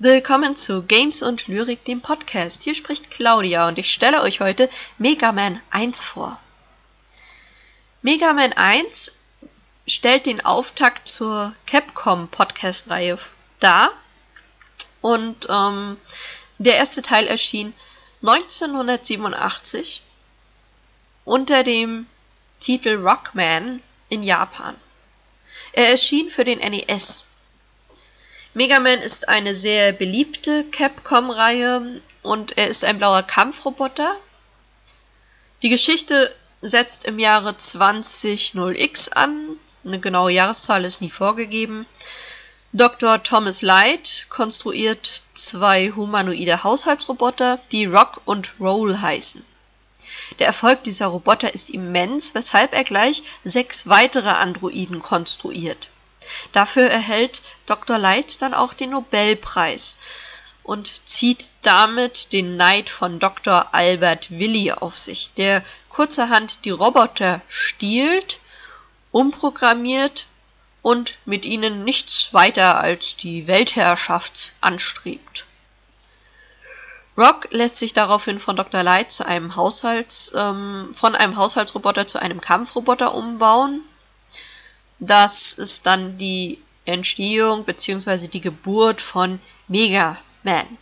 Willkommen zu Games und Lyrik, dem Podcast. Hier spricht Claudia und ich stelle euch heute Mega Man 1 vor. Mega Man 1 stellt den Auftakt zur Capcom Podcast-Reihe dar und ähm, der erste Teil erschien 1987 unter dem Titel Rockman in Japan. Er erschien für den NES Mega Man ist eine sehr beliebte Capcom-Reihe und er ist ein blauer Kampfroboter. Die Geschichte setzt im Jahre 200X an. Eine genaue Jahreszahl ist nie vorgegeben. Dr. Thomas Light konstruiert zwei humanoide Haushaltsroboter, die Rock und Roll heißen. Der Erfolg dieser Roboter ist immens, weshalb er gleich sechs weitere Androiden konstruiert. Dafür erhält Dr. Light dann auch den Nobelpreis und zieht damit den Neid von Dr. Albert Willi auf sich, der kurzerhand die Roboter stiehlt, umprogrammiert und mit ihnen nichts weiter als die Weltherrschaft anstrebt. Rock lässt sich daraufhin von Dr. Light zu einem Haushalts, ähm, von einem Haushaltsroboter zu einem Kampfroboter umbauen das ist dann die Entstehung bzw. die Geburt von Mega Man.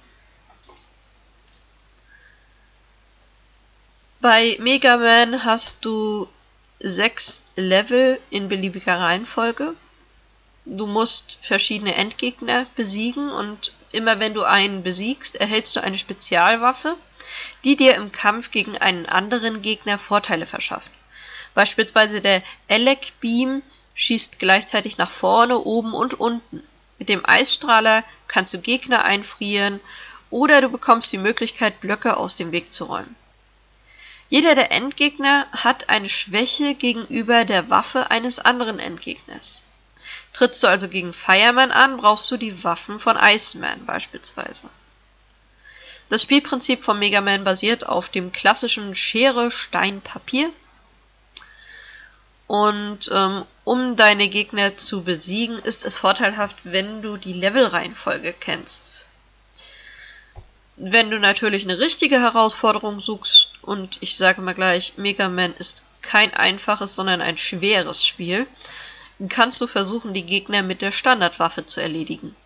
Bei Mega Man hast du sechs Level in beliebiger Reihenfolge. Du musst verschiedene Endgegner besiegen und immer wenn du einen besiegst, erhältst du eine Spezialwaffe, die dir im Kampf gegen einen anderen Gegner Vorteile verschafft. Beispielsweise der Elec Beam schießt gleichzeitig nach vorne, oben und unten. Mit dem Eisstrahler kannst du Gegner einfrieren oder du bekommst die Möglichkeit, Blöcke aus dem Weg zu räumen. Jeder der Endgegner hat eine Schwäche gegenüber der Waffe eines anderen Endgegners. Trittst du also gegen Fireman an, brauchst du die Waffen von Iceman beispielsweise. Das Spielprinzip von Mega Man basiert auf dem klassischen Schere, Stein, Papier und ähm, um deine Gegner zu besiegen, ist es vorteilhaft, wenn du die Levelreihenfolge kennst. Wenn du natürlich eine richtige Herausforderung suchst, und ich sage mal gleich, Mega Man ist kein einfaches, sondern ein schweres Spiel, kannst du versuchen, die Gegner mit der Standardwaffe zu erledigen.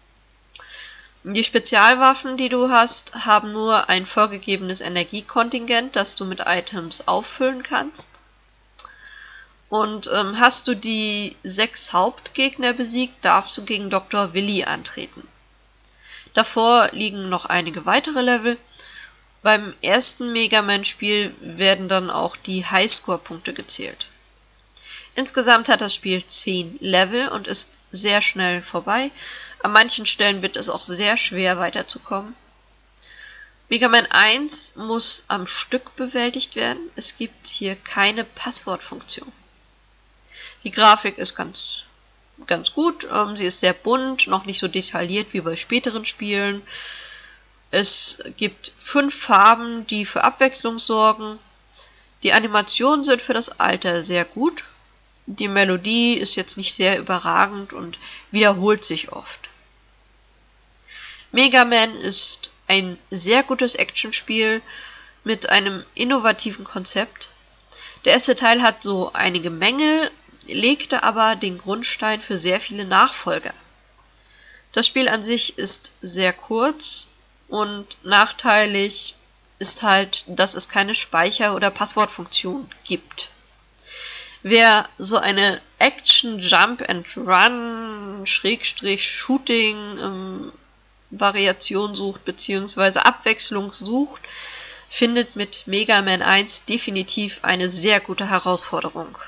Die Spezialwaffen, die du hast, haben nur ein vorgegebenes Energiekontingent, das du mit Items auffüllen kannst. Und ähm, hast du die sechs Hauptgegner besiegt, darfst du gegen Dr. Willi antreten. Davor liegen noch einige weitere Level. Beim ersten Mega Man-Spiel werden dann auch die Highscore-Punkte gezählt. Insgesamt hat das Spiel 10 Level und ist sehr schnell vorbei. An manchen Stellen wird es auch sehr schwer weiterzukommen. Mega Man 1 muss am Stück bewältigt werden. Es gibt hier keine Passwortfunktion. Die Grafik ist ganz, ganz gut. Ähm, sie ist sehr bunt, noch nicht so detailliert wie bei späteren Spielen. Es gibt fünf Farben, die für Abwechslung sorgen. Die Animationen sind für das Alter sehr gut. Die Melodie ist jetzt nicht sehr überragend und wiederholt sich oft. Mega Man ist ein sehr gutes Actionspiel mit einem innovativen Konzept. Der erste Teil hat so einige Mängel, legte aber den Grundstein für sehr viele Nachfolger. Das Spiel an sich ist sehr kurz und nachteilig ist halt, dass es keine Speicher- oder Passwortfunktion gibt. Wer so eine Action Jump and Run Schrägstrich Shooting ähm, sucht beziehungsweise Abwechslung sucht, findet mit Mega Man 1 definitiv eine sehr gute Herausforderung.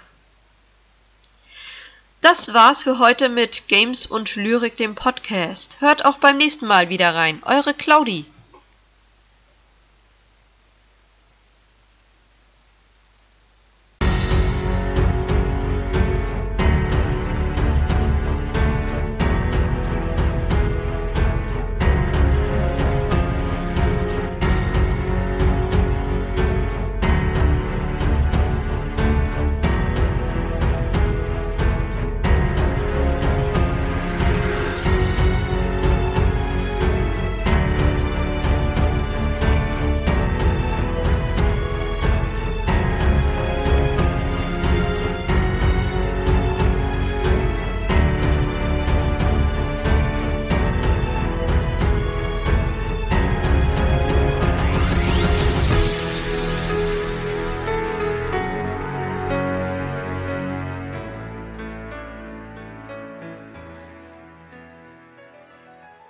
Das war's für heute mit Games und Lyrik dem Podcast. Hört auch beim nächsten Mal wieder rein. Eure Claudi.